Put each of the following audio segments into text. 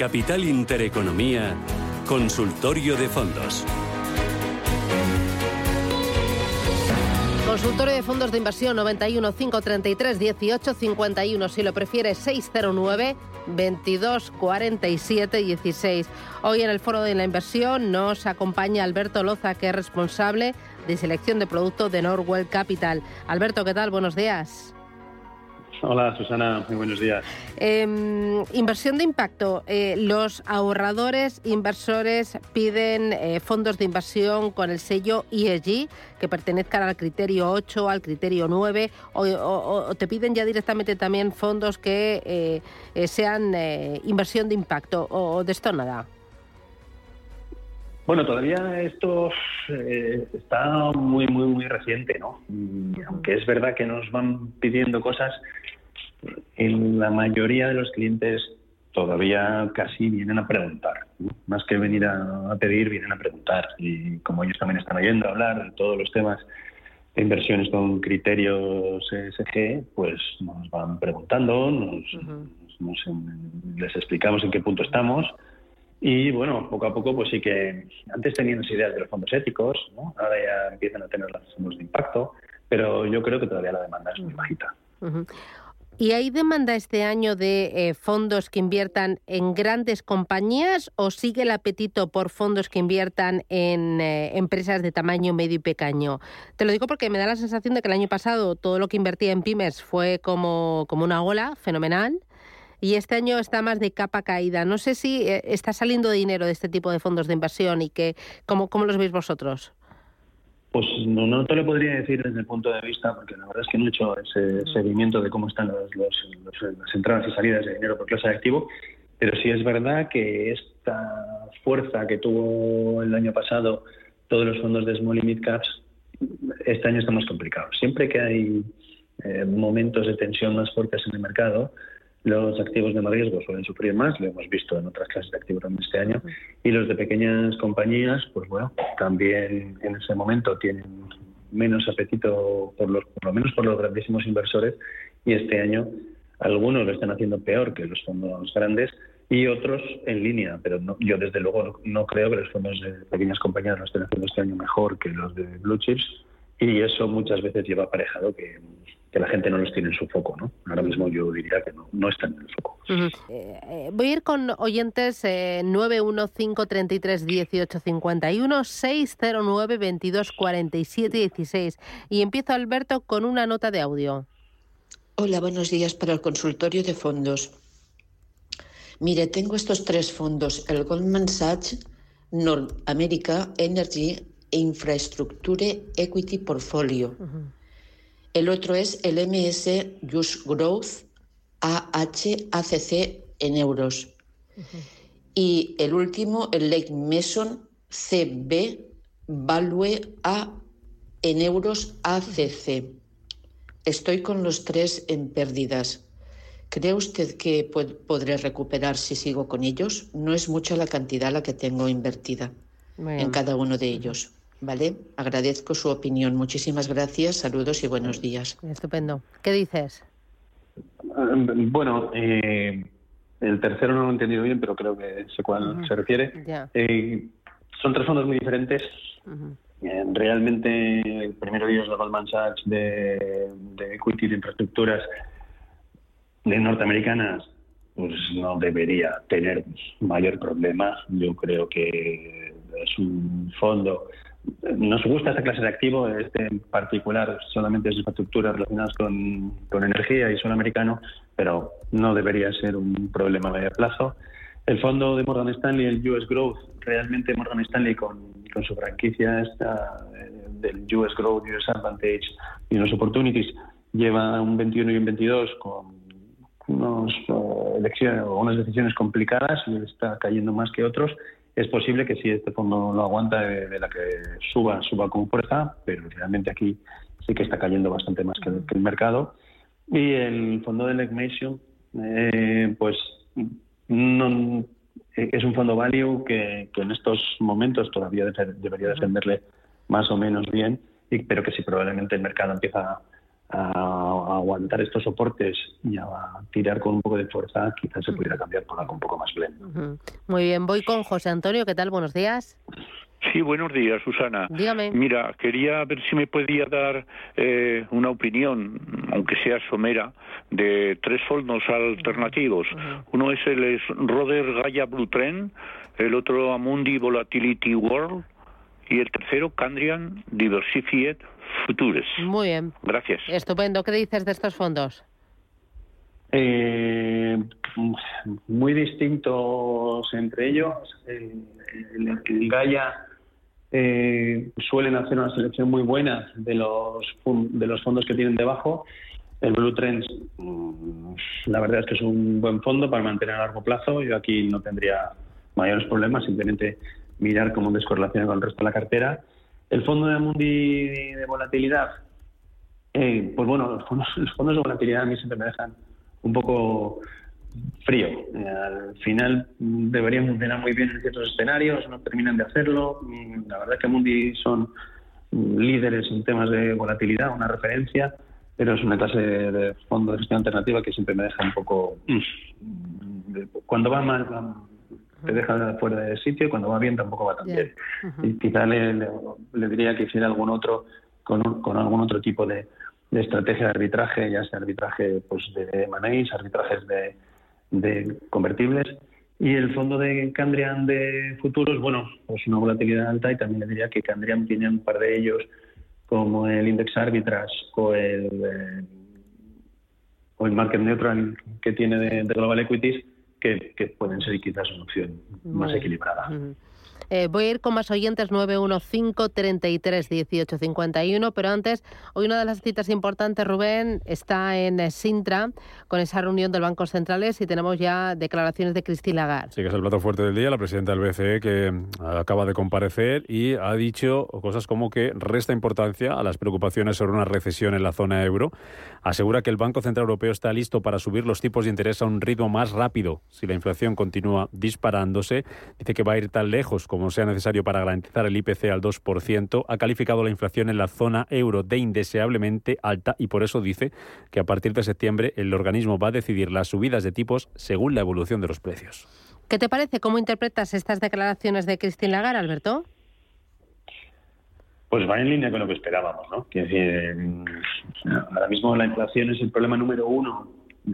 Capital Intereconomía, Consultorio de Fondos. Consultorio de fondos de inversión 91 533 18 51. Si lo prefiere 609 22 47 16. Hoy en el Foro de la Inversión nos acompaña Alberto Loza, que es responsable de selección de productos de Norwell Capital. Alberto, ¿qué tal? Buenos días. Hola Susana, muy buenos días. Em, inversión de impacto. Eh, los ahorradores inversores piden eh, fondos de inversión con el sello ESG que pertenezcan al criterio 8, al criterio 9, o, te piden ya directamente también fondos que eh, sean inversión de impacto, o de esto nada. Bueno, todavía esto está muy, muy, muy reciente, ¿no? Y aunque es verdad que nos van pidiendo cosas, en la mayoría de los clientes todavía casi vienen a preguntar. Más que venir a, pedir, vienen a preguntar. Y como ellos también están oyendo hablar de todos los temas de inversiones con criterios ESG, pues nos van preguntando, nos, les explicamos en qué punto estamos. Y bueno, poco a poco, pues sí que antes tenían ideas de los fondos éticos, ahora ya empiezan a tener los fondos de impacto, pero yo creo que todavía la demanda es muy bajita. ¿Y hay demanda este año de eh, fondos que inviertan en grandes compañías o sigue el apetito por fondos que inviertan en eh, empresas de tamaño medio y pequeño? Te lo digo porque me da la sensación de que el año pasado todo lo que invertía en pymes fue como, como una ola fenomenal y este año está más de capa caída. No sé si eh, está saliendo dinero de este tipo de fondos de inversión y que cómo, cómo los veis vosotros. Pues no, no te lo podría decir desde el punto de vista, porque la verdad es que no he hecho ese seguimiento de cómo están los, las entradas y salidas de dinero por clase de activo, pero sí es verdad que esta fuerza que tuvo el año pasado todos los fondos de Small y Mid Caps, este año está más complicado. Siempre que hay eh, momentos de tensión más fuertes en el mercado, los activos de más riesgo suelen sufrir más, lo hemos visto en otras clases de activos también este año, y los de pequeñas compañías, pues bueno, también en ese momento tienen menos apetito, por, los, por lo menos por los grandísimos inversores, y este año algunos lo están haciendo peor que los fondos grandes y otros en línea, pero no, yo desde luego no, creo que los fondos de pequeñas compañías lo estén haciendo este año mejor que los de blue chips, y eso muchas veces lleva aparejado que que la gente no los tiene en su foco, ¿no? Ahora mismo yo diría que no, no están en el foco. Eh, eh, voy a ir con oyentes eh, 915331851 609 2247 16 y empiezo Alberto con una nota de audio. Hola, buenos días para el consultorio de fondos. Mire, tengo estos tres fondos, el Goldman Sachs, North America Energy e Infrastructure Equity Portfolio. El otro es el MS Just Growth AHACC en euros. Y el último, el Lake Mason CB Value A en euros ACC. Estoy con los tres en pérdidas. ¿Cree usted que podré recuperar si sigo con ellos? No es mucha la cantidad la que tengo invertida en cada uno de ellos. ¿Vale? Agradezco su opinión. Muchísimas gracias, saludos y buenos días. Estupendo. ¿Qué dices? Mm, bueno, eh, el tercero no lo he entendido bien, pero creo que sé cuál se refiere. Eh, son tres fondos muy diferentes. Eh, realmente, el primero de ellos, la Goldman Sachs de, de equity de infraestructuras de norteamericanas, pues no debería tener mayor problema. Yo creo que es un fondo nos gusta esta clase de activo, este en particular solamente es infraestructuras relacionadas con, con energía y suelo americano, pero no debería ser un problema a medio plazo. El fondo de Morgan Stanley, el US Growth, realmente Morgan Stanley con, con su franquicia eh, del US Growth, US Advantage y los Opportunities, lleva un 21 y un 22 con unos, uh, elecciones, unas decisiones complicadas y está cayendo más que otros es posible que si este fondo lo aguanta, de, la que suba, suba con fuerza, pero realmente aquí sí que está cayendo bastante más que, el mercado. Y el fondo de Legmation, eh, pues no, es un fondo value que, en estos momentos todavía debería defenderle más o menos bien, y, pero que si probablemente el mercado empieza a, aguantar estos soportes y a tirar con un poco de fuerza, quizás se pudiera cambiar por algo un poco más blend. Muy bien, voy con José Antonio. ¿Qué tal? Buenos días. Sí, buenos días, Susana. Dígame. Mira, quería ver si me podía dar eh, una opinión, aunque sea somera, de tres fondos alternativos. Uno es el Roder Gaia Blue Trend, el otro Amundi Volatility World y el tercero Candrian Diversified Futures. Muy bien. Gracias. Estupendo. ¿Qué dices de estos fondos? Eh, muy distintos entre ellos. El, el, Gaia eh, suelen hacer una selección muy buena de los, de los fondos que tienen debajo. El Blue Trends, mm, la verdad es que es un buen fondo para mantener a largo plazo. Yo aquí no tendría mayores problemas, simplemente mirar cómo descorrelaciona con el resto de la cartera. El fondo de Amundi de volatilidad, eh, pues bueno, los fondos, los fondos de volatilidad a mí siempre me dejan un poco frío. Eh, al final deberían funcionar muy bien en ciertos escenarios, no terminan de hacerlo. Mm, la verdad es que Mundi son líderes en temas de volatilidad, una referencia, pero es una clase de fondo de gestión alternativa que siempre me deja un poco... Mm, cuando va mal te deja fuera de sitio y cuando va bien tampoco va tan bien. Y quizá le, le, diría que hiciera algún otro con, con algún otro tipo de, de estrategia de arbitraje, ya sea arbitraje pues de manéis, arbitrajes de, de convertibles. Y el fondo de Candrian de futuros, bueno, pues una volatilidad alta y también le diría que Candrian tiene un par de ellos, como el Index Arbitrage o el, eh, o el Market Neutral que tiene de, Global Equities, que, pueden ser quizás una opción más equilibrada. Eh, voy a ir con más oyentes 915 33 18 51, pero antes, hoy una de las citas importantes, Rubén, está en eh, Sintra con esa reunión del Banco Centrales y tenemos ya declaraciones de Cristina Lagarde. Sí, que es el plato fuerte del día, la presidenta del BCE que mm, acaba de comparecer y ha dicho cosas como que resta importancia a las preocupaciones sobre una recesión en la zona euro. Asegura que el Banco Central Europeo está listo para subir los tipos de interés a un ritmo más rápido si la inflación continúa disparándose. Dice que va a ir tan lejos como como sea necesario para garantizar el IPC al 2%, ha calificado la inflación en la zona euro de indeseablemente alta y por eso dice que a partir de septiembre el organismo va a decidir las subidas de tipos según la evolución de los precios. ¿Qué te parece? ¿Cómo interpretas estas declaraciones de Christine Lagarde, Alberto? Pues va en línea con lo que esperábamos, ¿no? decir, ahora mismo la inflación es el problema número uno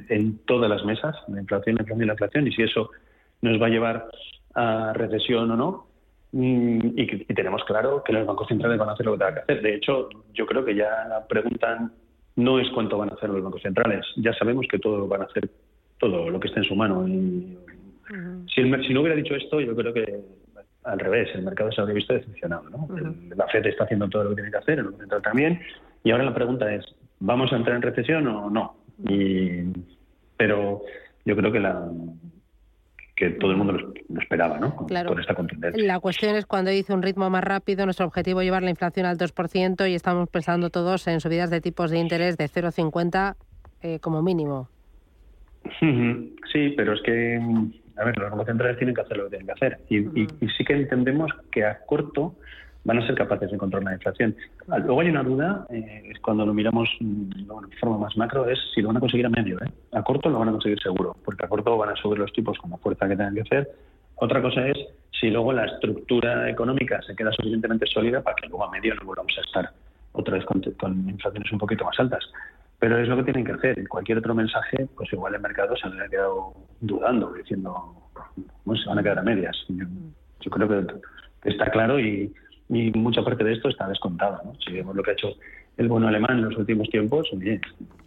en todas las mesas, la inflación, la inflación y la inflación, y si eso nos va a llevar a recesión o no, y, tenemos claro que los bancos centrales van a hacer lo que tengan que hacer. De hecho, yo creo que ya la pregunta no es cuánto van a hacer los bancos centrales. Ya sabemos que todo van a hacer todo lo que esté en su mano. Y, si, no hubiera dicho esto, yo creo que al revés, el mercado se habría visto decepcionado. ¿no? la FED está haciendo todo lo que tiene que hacer, el Banco Central también. Y ahora la pregunta es, ¿vamos a entrar en recesión o no? Y, pero yo creo que la, que todo el mundo lo, esperaba, ¿no? Con, claro. esta contundencia. La cuestión es cuando dice un ritmo más rápido, nuestro objetivo es llevar la inflación al 2% y estamos pensando todos en subidas de tipos de interés de 0,50 eh, como mínimo. Sí, pero es que, a ver, los bancos centrales tienen que hacer lo que tienen que hacer. y sí que entendemos que a corto van a ser capaces de controlar la inflación. Ah, luego hay una duda, eh, cuando lo miramos mm, de forma más macro, es si lo van a conseguir a medio. ¿eh? A corto lo van a conseguir seguro, porque a corto van a subir los tipos con la fuerza que tengan que hacer. Otra cosa es si luego la estructura económica se queda suficientemente sólida para que luego a medio no volvamos a estar otra vez con, inflaciones un poquito más altas. Pero es lo que tienen que hacer. Cualquier otro mensaje, pues igual el mercado se le ha quedado dudando, diciendo, bueno, se van a quedar a medias. yo creo que está claro y, y mucha parte de esto está descontada. ¿no? Si vemos lo que ha hecho el bono alemán en los últimos tiempos, el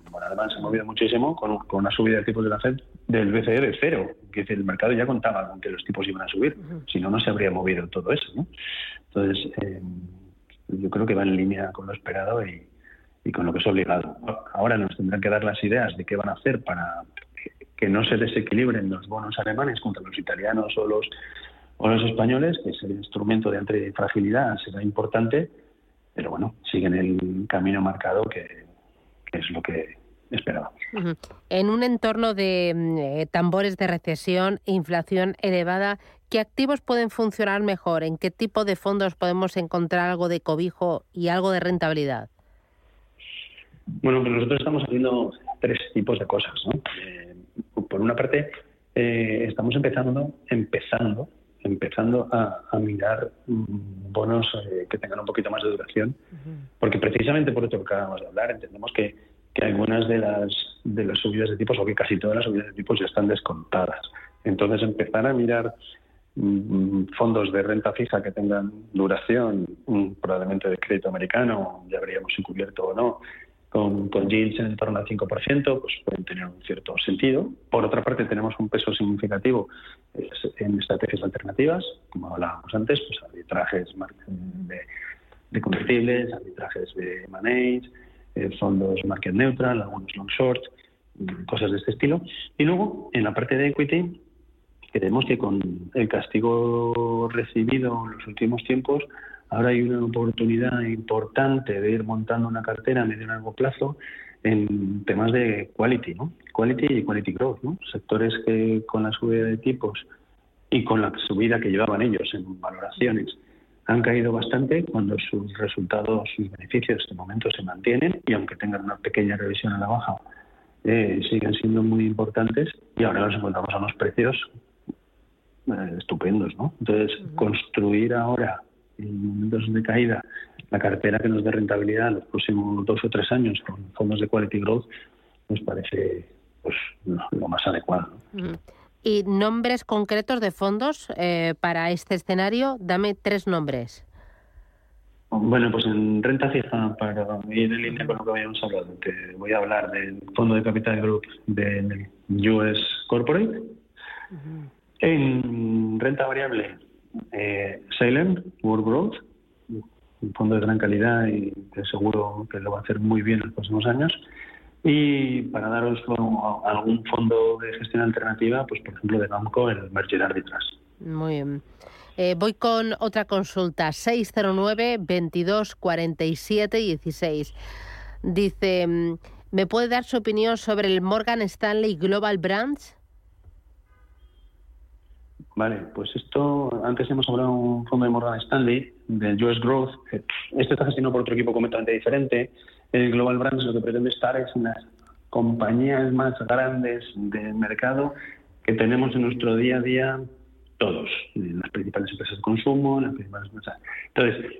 bono alemán se ha movido muchísimo con, una subida de tipos de la FED del BCE de cero, que el mercado ya contaba con que los tipos iban a subir, si no, no se habría movido todo eso. ¿no? Entonces, eh, yo creo que va en línea con lo esperado y, y con lo que es obligado. Ahora nos tendrán que dar las ideas de qué van a hacer para que no se desequilibren los bonos alemanes contra los italianos o los o los españoles, que es el instrumento de antifragilidad, será importante, pero bueno, siguen el camino marcado que, es lo que esperábamos. En un entorno de mm, eh, tambores de recesión e inflación elevada, ¿qué activos pueden funcionar mejor? ¿En qué tipo de fondos podemos encontrar algo de cobijo y algo de rentabilidad? Bueno, pues nosotros estamos haciendo tres tipos de cosas. ¿no? Eh, por una parte, eh, estamos empezando, empezando, empezando a, mirar mm, bonos eh, que tengan un poquito más de duración, porque precisamente por esto que acabamos de hablar, entendemos que, que algunas de las, de las subidas de tipos, o que casi todas las subidas de tipos ya están descontadas. Entonces, empezar a mirar mm, fondos de renta fija que tengan duración, mm, probablemente de crédito americano, ya veríamos si cubierto o no, con, con yields en torno al 5%, pues pueden tener un cierto sentido. Por otra parte, tenemos un peso significativo en estrategias alternativas, como hablábamos antes, pues arbitrajes de, de convertibles, arbitrajes de manage, eh, fondos market neutral, algunos long short, cosas de este estilo. Y luego, en la parte de equity, creemos que con el castigo recibido en los últimos tiempos, ahora hay una oportunidad importante de ir montando una cartera a medio y largo plazo en temas de quality, ¿no? Quality y quality growth, ¿no? Sectores que con la subida de tipos y con la subida que llevaban ellos en valoraciones han caído bastante cuando sus resultados, sus beneficios de momento se mantienen y aunque tengan una pequeña revisión a la baja, eh, siguen siendo muy importantes y ahora nos encontramos a unos precios eh, estupendos, ¿no? Entonces, construir ahora en momentos de caída la cartera que nos dé rentabilidad en los próximos dos o tres años con fondos de quality growth nos parece pues lo más adecuado. ¿Y nombres concretos de fondos eh, para este escenario? Dame tres nombres. Bueno, pues en renta fija, para ir en línea con lo que habíamos hablado, te voy a hablar del fondo de capital group del US Corporate. En renta variable, eh, Salem, World Growth, un fondo de gran calidad y que seguro que lo va a hacer muy bien en los próximos años. Y para daros algún fondo de gestión alternativa, pues por ejemplo de banco, el Merger Arbitras. Muy bien. Eh, voy con otra consulta, 609 22 47 16. Dice, mm, ¿me puede dar su opinión sobre el Morgan Stanley Global Brands? Vale, pues esto, antes hemos hablado de un fondo de Morgan Stanley, del US Growth. Este está gestionado por otro equipo completamente diferente. El Global Brands lo que pretende estar es en las compañías más grandes del mercado que tenemos en nuestro día a día todos, las principales empresas de consumo, las principales empresas. Entonces,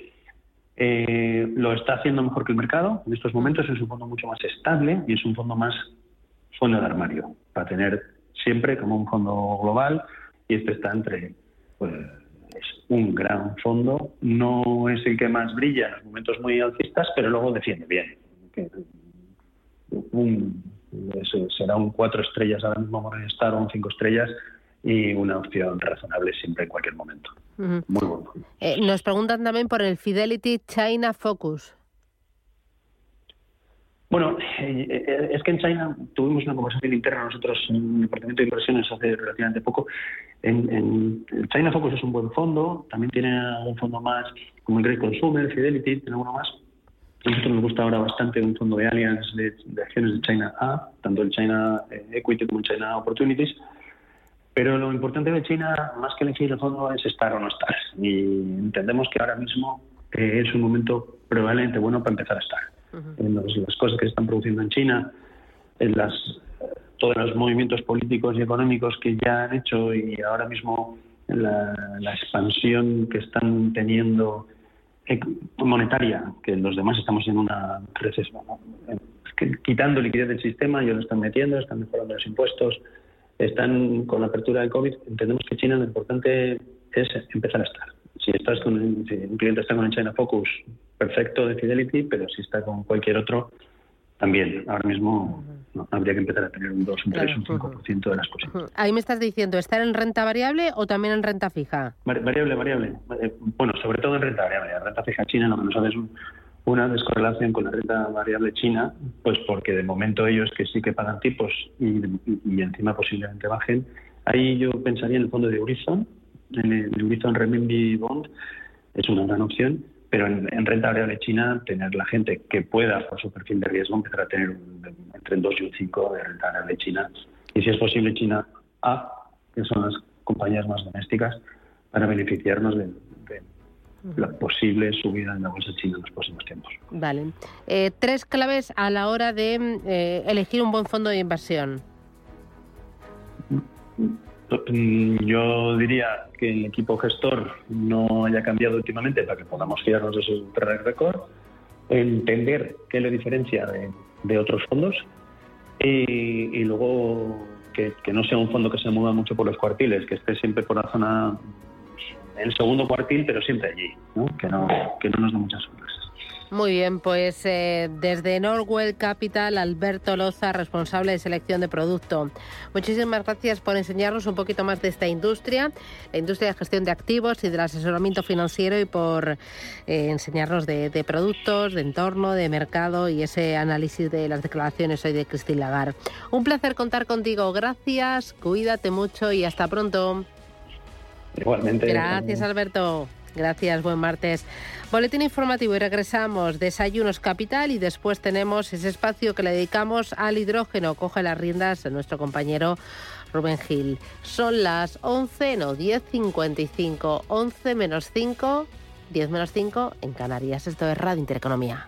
eh, lo está haciendo mejor que el mercado. En estos momentos es un fondo mucho más estable y es un fondo más fondo de armario, para tener siempre como un fondo global y este está entre, pues, es un gran fondo, no es el que más brilla en los momentos muy alcistas, pero luego defiende bien. Un, será un cuatro estrellas ahora mismo Morningstar o un cinco estrellas y una opción razonable siempre en cualquier momento. Muy bueno. Eh, nos preguntan también por el Fidelity China Focus. Bueno, eh, eh, es que en China tuvimos una conversación interna nosotros en el Departamento de Inversiones hace relativamente poco. En, China Focus es un buen fondo, también tiene un fondo más como el Great Consumer, Fidelity, tiene uno más. A nosotros nos gusta ahora bastante un fondo de Allianz de, acciones de China A, tanto el China Equity como el China Opportunities. Pero lo importante de China, más que elegir el fondo, es estar o no estar. Y entendemos que ahora mismo eh, es un momento probablemente bueno para empezar a estar. En las cosas que se están produciendo en China, en las, todos los movimientos políticos y económicos que ya han hecho y ahora mismo la, expansión que están teniendo monetaria, que los demás estamos en una recesión, quitando liquidez del sistema, ellos lo están metiendo, están mejorando los impuestos, están con la apertura del COVID, entendemos que China lo importante es empezar a estar. Si estás con un cliente está con el China Focus, perfecto de Fidelity, pero si está con cualquier otro, también. Ahora mismo habría que empezar a tener un 2, un 3, un 5% de las cosas. Ahí me estás diciendo, ¿estar en renta variable o también en renta fija? Variable, variable. Eh, bueno, sobre todo en renta variable. En renta fija china lo que nos hace es un, una descorrelación con la renta variable china, pues porque de momento ellos que sí que pagan tipos y, encima posiblemente bajen. Ahí yo pensaría en el fondo de Eurizon, en el Eurizon Renminbi Bond, es una gran opción, pero en, renta variable china, tener la gente que pueda, por su perfil de riesgo, empezar a tener entre un 2 y un 5 de renta variable china. Y si es posible, China A, que son las compañías más domésticas, para beneficiarnos de la posible subida en la bolsa china en los próximos tiempos. Vale. Eh, tres claves a la hora de eh, elegir un buen fondo de inversión. Mm, yo diría que el equipo gestor no haya cambiado últimamente para que podamos fiarnos de su track record, entender qué le diferencia de, otros fondos y, luego que, no sea un fondo que se mueva mucho por los cuartiles, que esté siempre por la zona, el segundo cuartil, pero siempre allí, Que, no, que no nos dé muchas sorpresas. Muy bien, pues eh, desde Norwell Capital, Alberto Loza, responsable de selección de producto. Muchísimas gracias por enseñarnos un poquito más de esta industria, la industria de gestión de activos y del asesoramiento financiero y por eh, enseñarnos de, productos, de entorno, de mercado y ese análisis de las declaraciones hoy de Cristina Lagar. Un placer contar contigo. Gracias, cuídate mucho y hasta pronto. Igualmente. Gracias, Alberto. Gracias, buen martes. Boletín informativo y regresamos. Desayunos Capital y después tenemos ese espacio que le dedicamos al hidrógeno. Coge las riendas de nuestro compañero Rubén Gil. Son las 11, no, 10.55, 11 menos 5, 10 menos 5 en Canarias. Esto es Radio Intereconomía.